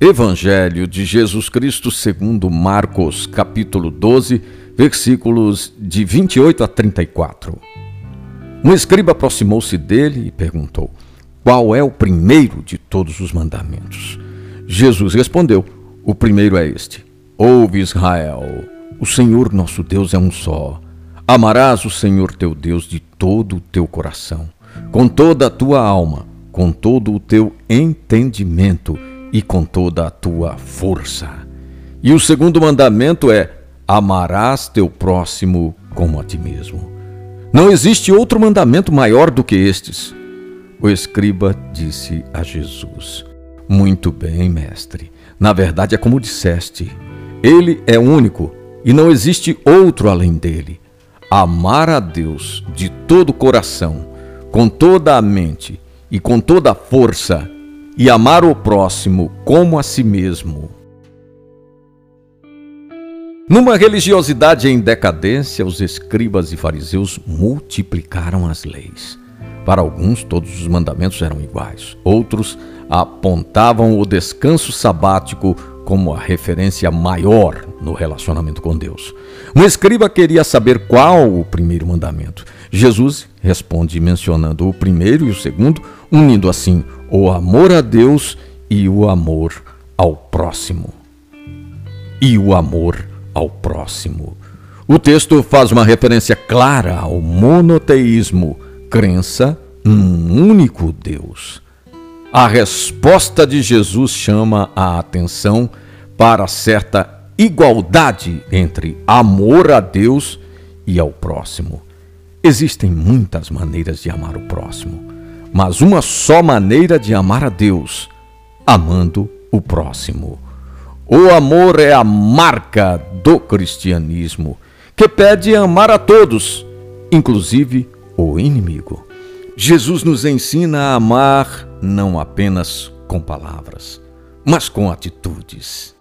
Evangelho de Jesus Cristo segundo Marcos, capítulo 12, versículos de 28 a 34. Um escriba aproximou-se dele e perguntou: Qual é o primeiro de todos os mandamentos? Jesus respondeu: O primeiro é este: Ouve Israel, o Senhor nosso Deus é um só. Amarás o Senhor teu Deus de todo o teu coração, com toda a tua alma, com todo o teu entendimento e com toda a tua força. E o segundo mandamento é: amarás teu próximo como a ti mesmo. Não existe outro mandamento maior do que estes. O escriba disse a Jesus: Muito bem, mestre. Na verdade é como disseste: Ele é único e não existe outro além dele. Amar a Deus de todo o coração, com toda a mente e com toda a força e amar o próximo como a si mesmo. Numa religiosidade em decadência, os escribas e fariseus multiplicaram as leis. Para alguns, todos os mandamentos eram iguais. Outros apontavam o descanso sabático como a referência maior no relacionamento com Deus. Um escriba queria saber qual o primeiro mandamento. Jesus responde mencionando o primeiro e o segundo, unindo assim o amor a Deus e o amor ao próximo. E o amor ao próximo. O texto faz uma referência clara ao monoteísmo, crença num único Deus. A resposta de Jesus chama a atenção para certa igualdade entre amor a Deus e ao próximo. Existem muitas maneiras de amar o próximo, mas uma só maneira de amar a Deus, amando o próximo. O amor é a marca do cristianismo, que pede amar a todos, inclusive o inimigo. Jesus nos ensina a amar não apenas com palavras, mas com atitudes.